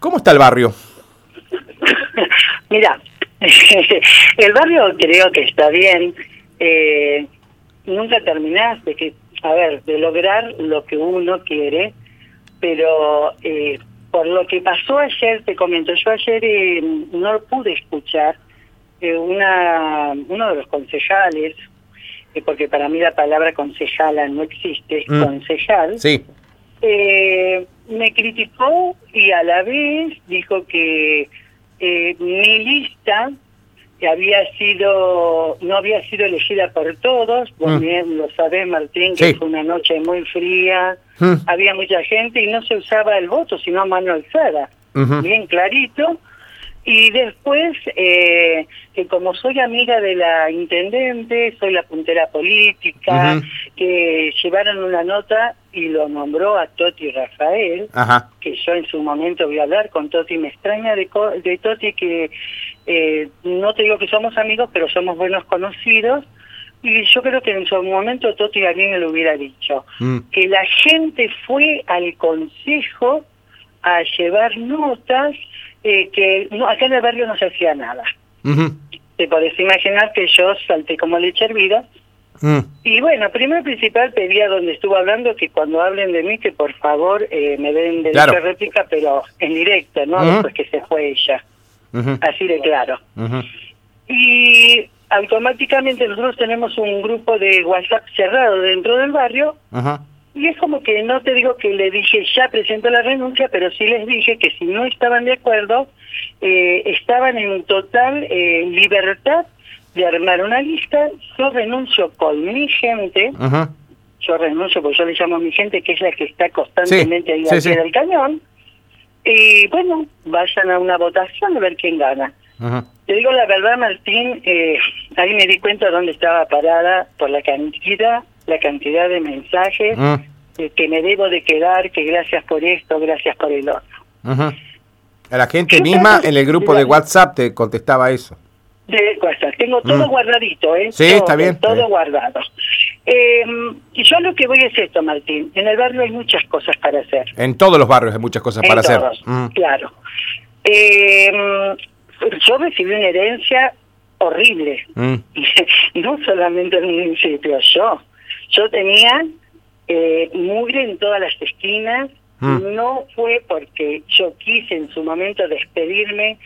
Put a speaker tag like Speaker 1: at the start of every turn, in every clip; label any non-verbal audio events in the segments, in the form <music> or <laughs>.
Speaker 1: ¿Cómo está el barrio?
Speaker 2: Mira, <laughs> el barrio creo que está bien. Eh, nunca terminás de que, a ver, de lograr lo que uno quiere, pero eh, por lo que pasó ayer, te comento, yo ayer eh, no pude escuchar eh, una uno de los concejales, eh, porque para mí la palabra concejala no existe, es
Speaker 1: Mm.
Speaker 2: concejal,
Speaker 1: Sí.
Speaker 2: Eh, me criticó y a la vez dijo que eh, mi lista que había sido no había sido elegida por todos, vos
Speaker 1: Mm.
Speaker 2: bien lo sabés Martín, que
Speaker 1: Sí.
Speaker 2: fue una noche muy fría,
Speaker 1: Mm.
Speaker 2: había mucha gente y no se usaba el voto, sino a mano alzada, bien clarito. Y después, eh, que como soy amiga de la intendente, soy la puntera política, que llevaron una nota y lo nombró a Toti Rafael,
Speaker 1: Ajá.
Speaker 2: que yo en su momento voy a hablar con Toti, me extraña de, de Toti que eh, no te digo que somos amigos, pero somos buenos conocidos, y yo creo que en su momento Toti a mí me lo hubiera dicho,
Speaker 1: Mm.
Speaker 2: que la gente fue al consejo a llevar notas, eh, que no, acá en el barrio no se hacía nada. Te podés imaginar que yo salté como leche hervida,
Speaker 1: Mm.
Speaker 2: y bueno, primero principal pedía donde estuvo hablando que cuando hablen de mí que por favor eh, me den derecho
Speaker 1: Claro.
Speaker 2: réplica, pero en directo, ¿no?
Speaker 1: Ujú.
Speaker 2: Después que se fue ella. Así de claro. Y automáticamente nosotros tenemos un grupo de WhatsApp cerrado dentro del barrio
Speaker 1: Ajá.
Speaker 2: Y es como que no te digo que le dije ya presento la renuncia, pero sí les dije que si no estaban de acuerdo, eh, estaban en total eh, libertad de armar una lista. Yo renuncio con mi gente,
Speaker 1: Ajá.
Speaker 2: yo renuncio porque yo le llamo a mi gente, que es la que está constantemente
Speaker 1: Sí,
Speaker 2: ahí
Speaker 1: sí,
Speaker 2: al pie
Speaker 1: sí.
Speaker 2: del cañón. Y bueno, vayan a una votación a ver quién gana.
Speaker 1: Ajá.
Speaker 2: Te digo la verdad, Martín, eh, ahí me di cuenta dónde estaba parada por la cantidad, la cantidad de mensajes
Speaker 1: Mm.
Speaker 2: eh, que me debo de quedar, que gracias por esto, gracias por el otro.
Speaker 1: A la gente misma en el grupo de WhatsApp te contestaba eso.
Speaker 2: De WhatsApp. Tengo todo
Speaker 1: Mm.
Speaker 2: guardadito, ¿eh?
Speaker 1: Sí,
Speaker 2: Todo,
Speaker 1: está bien, está
Speaker 2: Todo
Speaker 1: bien.
Speaker 2: guardado. Eh, y yo lo que voy es esto, Martín. En el barrio hay muchas cosas para hacer.
Speaker 1: En todos los barrios hay muchas cosas
Speaker 2: En
Speaker 1: para hacer.
Speaker 2: todos,
Speaker 1: Mm.
Speaker 2: Claro. Eh, yo recibí una herencia horrible.
Speaker 1: Mm. <laughs>
Speaker 2: no solamente en el municipio, yo. Yo tenía eh, mugre en todas las esquinas.
Speaker 1: Mm.
Speaker 2: No fue porque yo quise en su momento despedirme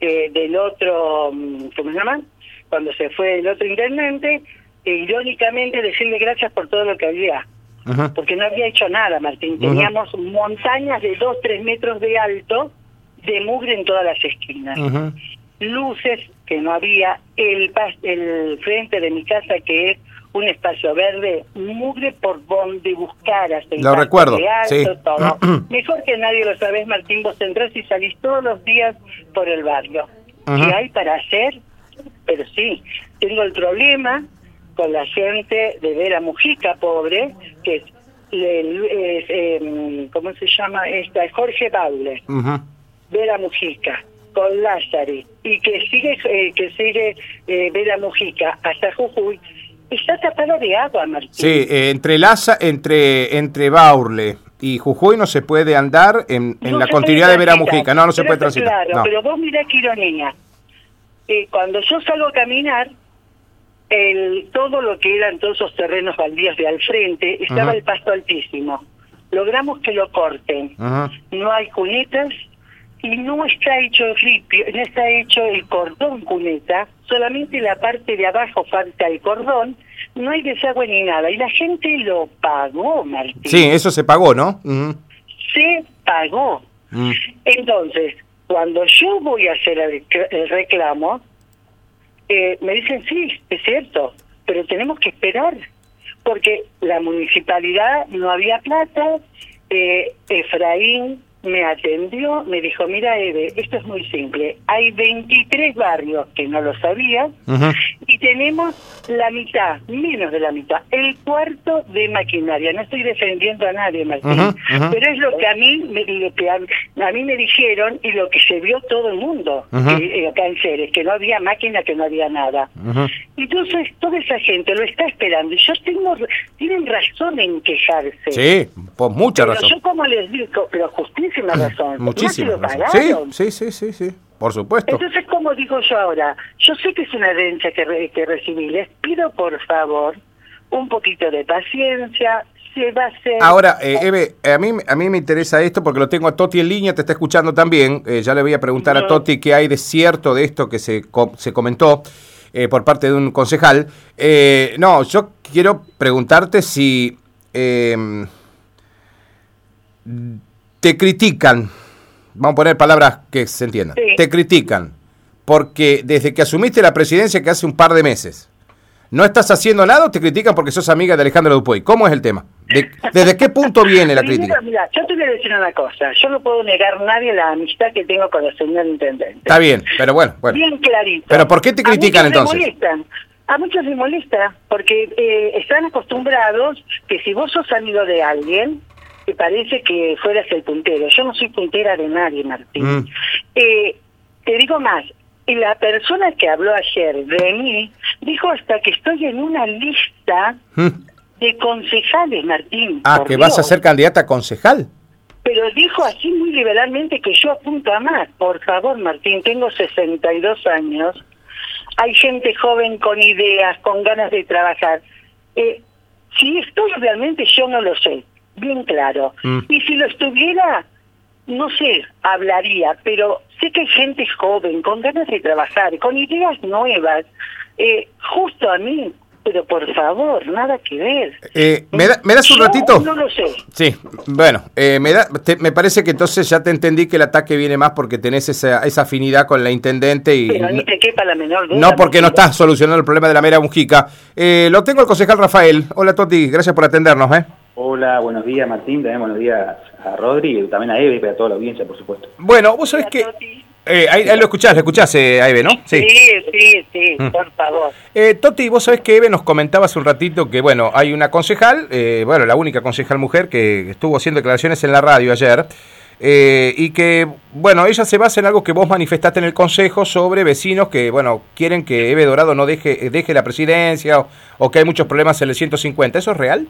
Speaker 2: eh, del otro, mm, ¿cómo se llama? Cuando se fue el otro intendente, e irónicamente decirle gracias por todo lo que había porque no había hecho nada, Martín. Teníamos montañas de 2, 3 metros de alto de mugre en todas las esquinas. Luces que no había, el, el frente de mi casa que es un espacio verde, mugre por donde buscaras. el
Speaker 1: Lo recuerdo,
Speaker 2: de alto,
Speaker 1: sí.
Speaker 2: todo. <clears throat> Mejor que nadie lo sabés, Martín, vos entrás y salís todos los días por el barrio.
Speaker 1: Ujú.
Speaker 2: ¿Qué hay para hacer? Pero sí, tengo el problema con la gente de Vera Mujica, pobre, que es, el- es, em, ¿cómo se llama esta? Jorge Baule,
Speaker 1: Ujú.
Speaker 2: Vera Mujica, con Lázari, y que sigue eh, que sigue eh, Vera Mujica hasta Jujuy, está tapada de agua, Martín.
Speaker 1: Sí, eh, entre Laza, entre entre Baurle y Jujuy no se puede andar en, en
Speaker 2: No
Speaker 1: la continuidad de Vera
Speaker 2: transitar.
Speaker 1: Mujica. No, no se
Speaker 2: Pero
Speaker 1: puede transitar.
Speaker 2: Claro,
Speaker 1: No.
Speaker 2: pero vos mirá qué ironía. Eh, cuando yo salgo a caminar, el, todo lo que eran todos esos terrenos baldíos de al frente, estaba el pasto altísimo. Logramos que lo corten. No hay cunetas y no está hecho el ripio, no está hecho el cordón cuneta, solamente la parte de abajo falta el cordón, no hay desagüe ni nada. Y la gente lo pagó, Martín.
Speaker 1: Sí, eso se pagó, ¿no?
Speaker 2: Se pagó.
Speaker 1: Mm.
Speaker 2: Entonces, cuando yo voy a hacer el, el reclamo, eh, me dicen, sí, es cierto, pero tenemos que esperar, porque la municipalidad no había plata, eh, Efraín me atendió, me dijo, mira Eve, esto es muy simple, hay 23 barrios que no lo sabían
Speaker 1: Ujú.
Speaker 2: y tenemos la mitad, menos de la mitad, el cuarto de maquinaria. No estoy defendiendo a nadie, Martín, pero es lo que a mí me, lo que a, a mí me dijeron y lo que se vio todo el mundo que, eh, acá en Ceres, que no había máquina, que no había nada. Entonces, toda esa gente lo está esperando y yo tengo, tienen razón en quejarse.
Speaker 1: Sí, por mucha
Speaker 2: Pero
Speaker 1: razón.
Speaker 2: yo como les digo, pero justicia muchísima razón.
Speaker 1: Muchísima
Speaker 2: ¿No
Speaker 1: razón. Sí,
Speaker 2: pagaron?
Speaker 1: sí, sí, sí, sí, por supuesto.
Speaker 2: Entonces, como digo yo ahora, yo sé que es una herencia que, re- que recibí. Les pido, por favor, un poquito de paciencia. Se va a hacer...
Speaker 1: Ahora, eh, Eve, eh, a mí, a mí me interesa esto porque lo tengo a Toti en línea, te está escuchando también. Eh, ya le voy a preguntar a. Toti qué hay de cierto de esto que se, co- se comentó eh, por parte de un concejal. Eh, no, yo quiero preguntarte si eh, te critican, vamos a poner palabras que se entiendan,
Speaker 2: Sí.
Speaker 1: te critican porque desde que asumiste la presidencia que hace un par de meses, no estás haciendo nada o te critican porque sos amiga de Alejandro Dupuy. ¿Cómo es el tema? De- ¿Desde qué punto viene la <laughs>
Speaker 2: Primero,
Speaker 1: crítica?
Speaker 2: mira, yo te voy a decir una cosa. Yo no puedo negar a nadie la amistad que tengo con el señor intendente.
Speaker 1: Está bien, pero bueno, bueno.
Speaker 2: Bien clarito.
Speaker 1: Pero ¿por qué te
Speaker 2: A
Speaker 1: critican,
Speaker 2: muchos
Speaker 1: entonces?
Speaker 2: les molestan. A muchos les molesta porque eh, están acostumbrados que si vos sos amigo de alguien, te parece que fueras el puntero. Yo no soy puntera de nadie, Martín.
Speaker 1: Mm.
Speaker 2: Eh, te digo más, la persona que habló ayer de mí dijo hasta que estoy en una lista
Speaker 1: Mm.
Speaker 2: de concejales, Martín.
Speaker 1: Ah, que vas a ser candidata a concejal.
Speaker 2: Pero dijo así muy liberalmente que yo apunto a más. Por favor, Martín, tengo 62 años. Hay gente joven con ideas, con ganas de trabajar. Eh, si estoy realmente, yo no lo sé. Bien claro.
Speaker 1: Mm.
Speaker 2: Y si lo estuviera, no sé, hablaría. Pero sé que hay gente joven, con ganas de trabajar, con ideas nuevas. Eh, justo a mí. Pero por favor, nada que ver.
Speaker 1: Eh, ¿me, da- ¿Me das un
Speaker 2: Yo
Speaker 1: ratito?
Speaker 2: No lo sé.
Speaker 1: Sí, bueno, eh, me, da, te- me parece que entonces ya te entendí que el ataque viene más porque tenés esa, esa afinidad con la intendente y
Speaker 2: Pero ni te quepa la menor duda.
Speaker 1: no porque no estás solucionando el problema de la mera Mujica. Eh, lo tengo el concejal Rafael. Hola Toti, gracias por atendernos. ¿eh?
Speaker 3: Hola, buenos días Martín, también buenos días a Rodri también a Eve y a toda la audiencia, por supuesto.
Speaker 1: Bueno, vos sabés que... Eh, ahí, ahí lo escuchás, lo escuchás eh, a Eve, ¿no?
Speaker 2: Sí, sí, sí,
Speaker 1: Mm.
Speaker 2: por favor.
Speaker 1: Eh, Toti, vos sabés que Eve nos comentaba hace un ratito que, bueno, hay una concejal, eh, bueno, la única concejal mujer que estuvo haciendo declaraciones en la radio ayer, eh, y que, bueno, ella se basa en algo que vos manifestaste en el Consejo sobre vecinos que, bueno, quieren que Eve Dorado no deje, deje la presidencia o, o que hay muchos problemas en el 150. ¿Eso es real?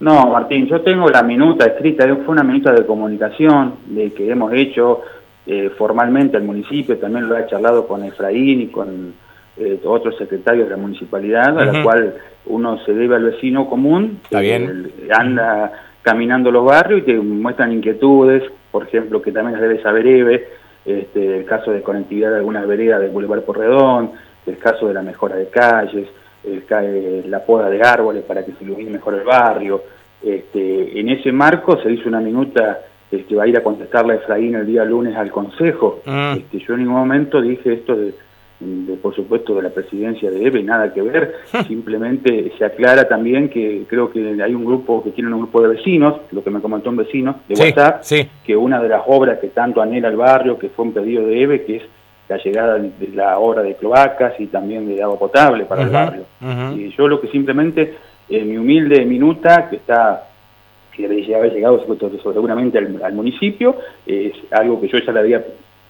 Speaker 3: No, Martín, yo tengo la minuta escrita, fue una minuta de comunicación de que hemos hecho eh, formalmente al municipio, también lo he charlado con Efraín y con eh, otros secretarios de la municipalidad, a la cual uno se debe al vecino común,
Speaker 1: Está bien.
Speaker 3: eh, anda caminando los barrios y te muestran inquietudes, por ejemplo, que también las debe saber Eve, este, el caso de conectividad de algunas veredas del Boulevard Porredón, el caso de la mejora de calles, el eh, la poda de árboles para que se ilumine mejor el barrio. Este, en ese marco se hizo una minuta que va a ir a contestarle a Efraín el día lunes al Consejo.
Speaker 1: Mm.
Speaker 3: Este, yo en ningún momento dije esto de, de, por supuesto, de la presidencia de EVE, nada que ver. <laughs> Simplemente se aclara también que creo que hay un grupo, que tienen un grupo de vecinos, lo que me comentó un vecino de
Speaker 1: Sí,
Speaker 3: WhatsApp,
Speaker 1: sí.
Speaker 3: que una de las obras que tanto anhela el barrio, que fue un pedido de EVE, que es la llegada de la obra de cloacas y también de agua potable para el barrio. Y yo lo que simplemente, en mi humilde minuta, que está que debería haber llegado seguramente al, al municipio, es algo que yo ya le había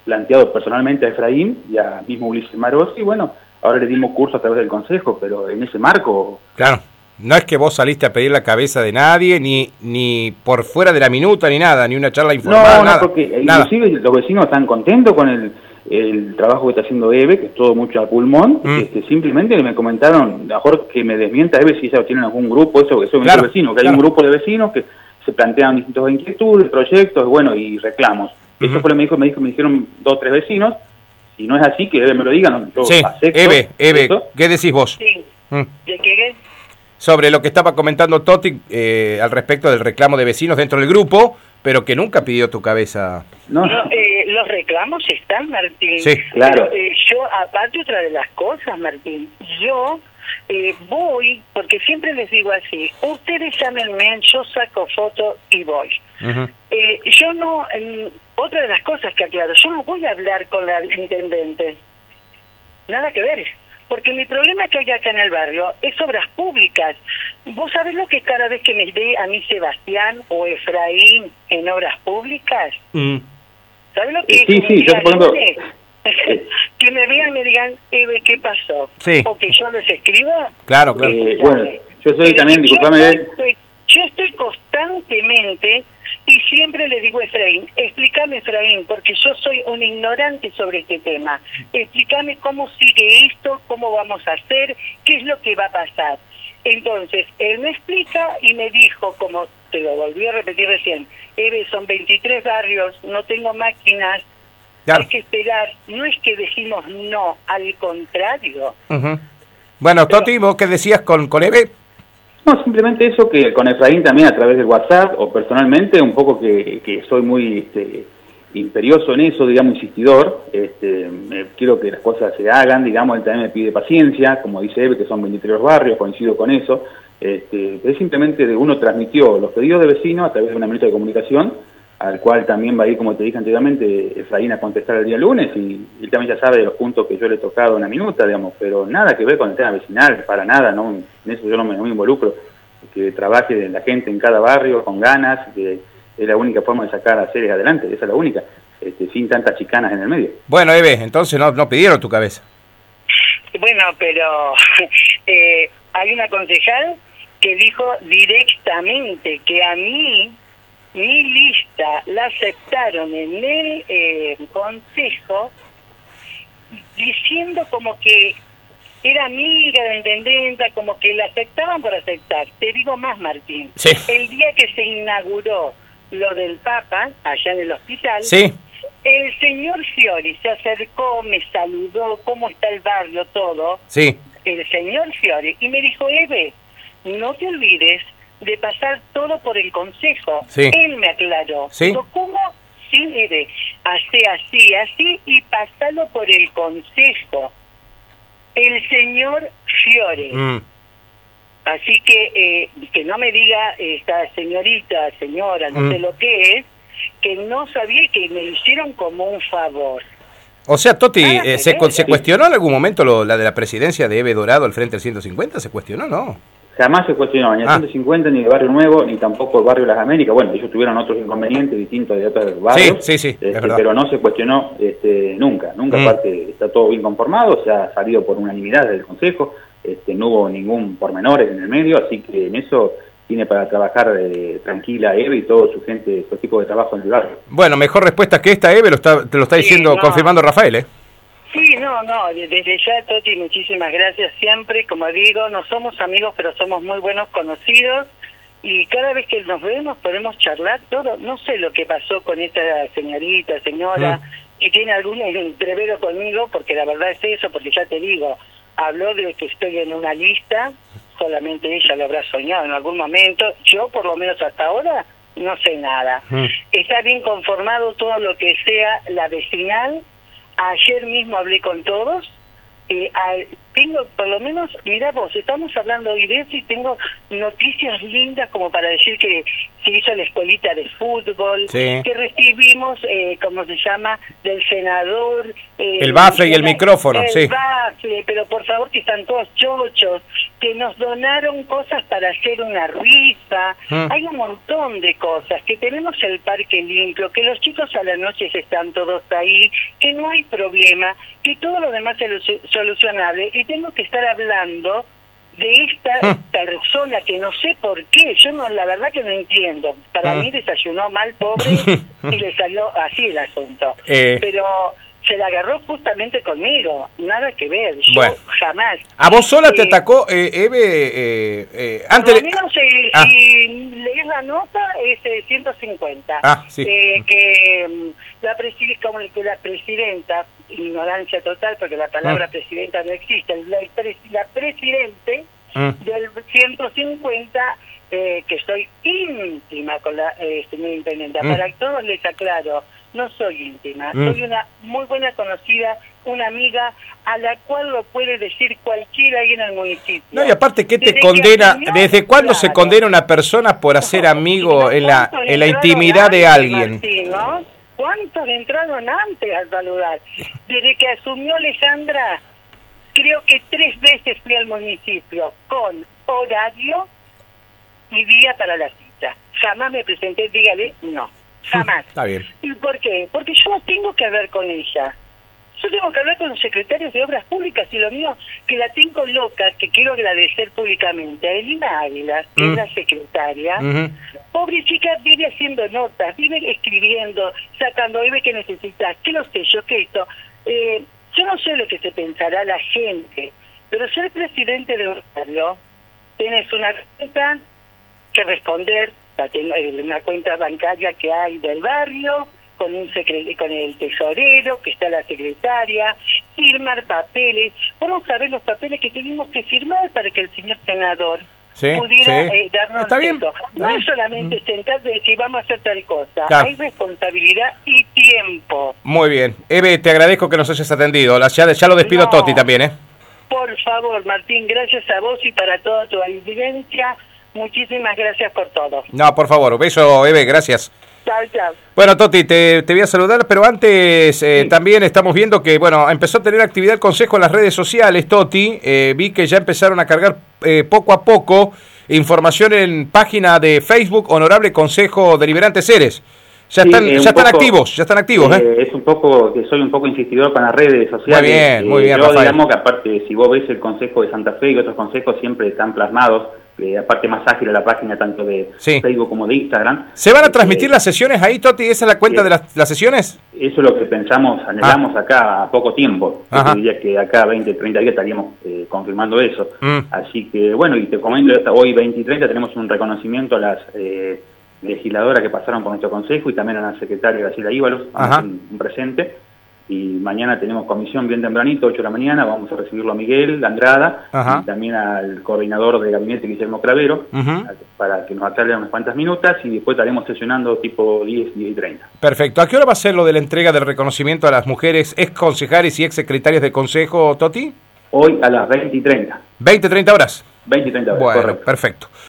Speaker 3: planteado personalmente a Efraín y a mismo Ulises Maros, y bueno, ahora le dimos curso a través del Consejo, pero en ese marco
Speaker 1: Claro. No es que vos saliste a pedir la cabeza de nadie, ni, ni por fuera de la minuta, ni nada, ni una charla informal,
Speaker 3: No, no,
Speaker 1: nada.
Speaker 3: porque
Speaker 1: nada.
Speaker 3: inclusive los vecinos están contentos con el, el trabajo que está haciendo Eve, que es todo mucho a pulmón.
Speaker 1: Mm.
Speaker 3: Este, simplemente me comentaron, mejor que me desmienta Eve si ellos tienen algún grupo, eso que son
Speaker 1: Claro,
Speaker 3: vecinos, que
Speaker 1: claro.
Speaker 3: hay un grupo de vecinos que se plantean distintas inquietudes, proyectos, bueno, y reclamos. Eso fue lo que me dijo, me dijo, me dijeron dos o tres vecinos. Si no es así, que Eve me lo diga, no, yo
Speaker 1: Sí,
Speaker 3: acepto
Speaker 1: Eve. ¿qué decís vos?
Speaker 2: Sí.
Speaker 1: Mm.
Speaker 2: ¿De qué?
Speaker 1: Sobre lo que estaba comentando Toti eh, al respecto del reclamo de vecinos dentro del grupo, pero que nunca pidió tu cabeza.
Speaker 3: No,
Speaker 2: No, eh, los reclamos están, Martín.
Speaker 1: Sí.
Speaker 3: Claro.
Speaker 2: Pero, eh, yo, aparte otra de las cosas, Martín, yo eh, voy, porque siempre les digo así, ustedes llámenme, yo saco foto y voy. Eh, yo no, otra de las cosas que aclaro, yo no voy a hablar con la intendente. Nada que ver. Porque mi problema que hay acá en el barrio es obras públicas. ¿Vos sabés lo que cada vez que me ve a mí Sebastián o Efraín en obras públicas?
Speaker 1: Mm.
Speaker 2: ¿Sabes lo que
Speaker 3: Sí,
Speaker 2: es? Que
Speaker 3: sí, <laughs>
Speaker 2: que me vean y me digan, Eve, ¿qué pasó?
Speaker 1: Sí.
Speaker 2: O que yo les escriba.
Speaker 1: Claro, claro.
Speaker 3: Eh, bueno, yo soy
Speaker 2: Pero
Speaker 3: también,
Speaker 2: yo
Speaker 3: disculpame,
Speaker 2: estoy Yo estoy constantemente y siempre le digo a Efraín, explícame Efraín, porque yo soy un ignorante sobre este tema. Explícame cómo sigue esto, cómo vamos a hacer, qué es lo que va a pasar. Entonces, él me explica y me dijo, como te lo volví a repetir recién, Eve, son 23 barrios, no tengo máquinas, hay que esperar. No es que decimos no, al contrario.
Speaker 1: Bueno, Toti, ¿vos qué decías con, con Eve?
Speaker 3: No, simplemente eso que con Efraín también a través del WhatsApp o personalmente, un poco que, que soy muy este, imperioso en eso, digamos, insistidor. Este, quiero que las cosas se hagan, digamos, él también me pide paciencia, como dice Eve, que son 23 barrios, coincido con eso. Este, es simplemente de uno transmitió los pedidos de vecinos a través de una minuta de comunicación, al cual también va a ir, como te dije anteriormente, Efraín a contestar el día lunes, y él también ya sabe de los puntos que yo le he tocado en la minuta, digamos, pero nada que ver con el tema vecinal, para nada, no en eso yo no me, involucro, que trabaje la gente en cada barrio con ganas, que es la única forma de sacar a series adelante, esa es la única, este, sin tantas chicanas en el medio.
Speaker 1: Bueno, Eve, entonces no, no pidieron tu cabeza.
Speaker 2: Bueno, pero <laughs> eh, hay una concejal que dijo directamente que a mí mi lista la aceptaron en el eh, consejo diciendo como que era amiga de la intendenta, como que la aceptaban por aceptar. Te digo más, Martín. El día que se inauguró lo del Papa, allá en el hospital, el señor Fiori se acercó, me saludó, cómo está el barrio, todo.
Speaker 1: Sí.
Speaker 2: El señor Fiori, y me dijo, Eve, no te olvides de pasar todo por el consejo. Él me aclaró.
Speaker 1: Sí.
Speaker 2: ¿Cómo? Sí, mire, hace así, así y pasalo por el consejo. El señor Fiore. Mm. Así que eh, que no me diga esta señorita, señora, no sé mm. lo que es, que no sabía que me hicieron como un favor.
Speaker 1: O sea, Toti, eh, ¿se, ¿se, cuestionó en algún momento lo, la de la presidencia de Eve Dorado al frente del 150? ¿Se cuestionó? No
Speaker 3: jamás se cuestionó ni el 150, ni el Barrio Nuevo, ni tampoco el Barrio Las Américas. Bueno, ellos tuvieron otros inconvenientes distintos de otros barrios,
Speaker 1: sí, sí, sí,
Speaker 3: este, pero no se cuestionó este, nunca. Nunca, mm. aparte, está todo bien conformado, se ha salido por unanimidad del Consejo, este, no hubo ningún pormenor en el medio, así que en eso tiene para trabajar eh, tranquila Eve y todo su gente, su equipo de trabajo en el barrio.
Speaker 1: Bueno, mejor respuesta que esta, Eve, lo está, te lo está diciendo, confirmando Rafael, ¿eh?
Speaker 2: Sí, no, no, desde ya, Toti, muchísimas gracias siempre. Como digo, no somos amigos, pero somos muy buenos conocidos y cada vez que nos vemos podemos charlar todo. No sé lo que pasó con esta señorita, señora, mm. que tiene algún entrevero conmigo, porque la verdad es eso, porque ya te digo, habló de que estoy en una lista, solamente ella lo habrá soñado en algún momento. Yo, por lo menos hasta ahora, no sé nada. Mm. Está bien conformado todo lo que sea la vecinal Ayer mismo hablé con todos. Eh, tengo, por lo menos, mira vos, estamos hablando hoy de eso y tengo noticias lindas como para decir que se hizo la escuelita de fútbol, que recibimos, eh, como se llama, del senador.
Speaker 1: Eh, el bafle y el micrófono,
Speaker 2: el
Speaker 1: sí.
Speaker 2: bafle, pero por favor que están todos chochos, que nos donaron cosas para hacer una rifa, mm. hay un montón de cosas, que tenemos el parque limpio, que los chicos a la noche están todos ahí, que no hay problema, que todo lo demás es solucionable y tengo que estar hablando de esta ah. persona que no sé por qué, yo no la verdad que no entiendo. Para ah. mí desayunó mal, pobre, <laughs> y le salió así el asunto. Eh. Pero se la agarró justamente conmigo, nada que ver, yo jamás.
Speaker 1: ¿A vos sola te atacó eh, Eve? Eh, eh, antes
Speaker 2: Por lo menos si, ah. lees la nota es 150.
Speaker 1: Ah, sí.
Speaker 2: que mm, la, como que la presidenta, ignorancia total porque la palabra ah. presidenta no existe, la, la presidente ah. del 150 eh, que soy íntima con la eh, señora intendenta. Para todos les aclaro, no soy íntima, soy una muy buena conocida, una amiga a la cual lo puede decir cualquiera ahí en el municipio.
Speaker 1: No, y aparte, ¿qué te condena? ¿Desde cuándo se condena una persona por hacer <laughs> amigo en la, en la intimidad de alguien?
Speaker 2: ¿Cuántos entraron antes al saludar? Desde que asumió Alejandra, creo que tres veces fui al municipio con horario y día para la cita. Jamás me presenté, dígale, no. <laughs> Jamás.
Speaker 1: Está bien.
Speaker 2: ¿Y por qué? Porque yo no tengo que ver con ella. Yo tengo que hablar con los secretarios de Obras Públicas y lo mío, que la tengo loca, que quiero agradecer públicamente a Elina Águila, que es
Speaker 1: Mm.
Speaker 2: la secretaria.
Speaker 1: Ujú.
Speaker 2: Pobre chica vive haciendo notas, vive escribiendo, sacando, vive que necesitas, que lo sé yo, que esto. Eh, yo no sé lo que se pensará la gente, pero ser presidente de un barrio, tienes una cuenta que responder, eh, una cuenta bancaria que hay del barrio, con un con el tesorero, que está la secretaria, firmar papeles. Vamos a ver los papeles que tuvimos que firmar para que el señor senador
Speaker 1: Sí,
Speaker 2: pudiera
Speaker 1: sí.
Speaker 2: eh, darnos
Speaker 1: Está bien,
Speaker 2: No es solamente sentarse y decir vamos a hacer tal cosa.
Speaker 1: Claro.
Speaker 2: Hay responsabilidad y tiempo.
Speaker 1: Muy bien. Eve, te agradezco que nos hayas atendido. La- Ya, ya lo despido a
Speaker 2: No.
Speaker 1: Toti también, ¿eh?
Speaker 2: Por favor, Martín, gracias a vos y para toda tu audiencia. Muchísimas gracias por todo.
Speaker 1: No, por favor. Beso, Eve, gracias.
Speaker 2: Chao, chao.
Speaker 1: Bueno, Toti, te, te voy a saludar, pero antes eh, también estamos viendo que, bueno, empezó a tener actividad el Consejo en las redes sociales, Toti. Eh, vi que ya empezaron a cargar eh, poco a poco información en página de Facebook, Honorable Consejo Deliberante Ceres. Ya
Speaker 3: Sí,
Speaker 1: están,
Speaker 3: eh,
Speaker 1: ya están
Speaker 3: poco,
Speaker 1: activos, ya están activos, ¿eh?
Speaker 3: Eh, es un poco que soy un poco insistidor con las redes sociales.
Speaker 1: Muy bien, muy
Speaker 3: Eh,
Speaker 1: bien,
Speaker 3: Yo
Speaker 1: Rafael.
Speaker 3: digamos que aparte, si vos ves el Consejo de Santa Fe y otros consejos siempre están plasmados, eh, aparte más ágil a la página tanto de
Speaker 1: Sí.
Speaker 3: Facebook como de Instagram.
Speaker 1: ¿Se van a
Speaker 3: Eh,
Speaker 1: transmitir las sesiones ahí, Toti? ¿Esa es la cuenta
Speaker 3: sí.
Speaker 1: de las, las sesiones?
Speaker 3: Eso es lo que pensamos, anhelamos acá a poco tiempo. Yo diría que acá 20, 30 días estaríamos eh, confirmando eso.
Speaker 1: Mm.
Speaker 3: Así que, bueno, y te comento, hasta hoy 20 y 30 tenemos un reconocimiento a las eh, legisladoras que pasaron por nuestro consejo y también a la secretaria Graciela Íbalos, un presente. Y mañana tenemos comisión bien tempranito, 8 de la mañana, vamos a recibirlo a Miguel Andrada
Speaker 1: Ajá.
Speaker 3: y también al coordinador de gabinete Guillermo Cravero para que nos aclare unas cuantas minutas y después estaremos sesionando tipo 10, 10 y 30.
Speaker 1: Perfecto. ¿A qué hora va a ser lo de la entrega del reconocimiento a las mujeres ex concejales y ex secretarias de consejo, Toti?
Speaker 3: Hoy a las 20 y 30.
Speaker 1: 20, 30 horas.
Speaker 3: 20 y 30 horas,
Speaker 1: Bueno,
Speaker 3: correcto.
Speaker 1: perfecto.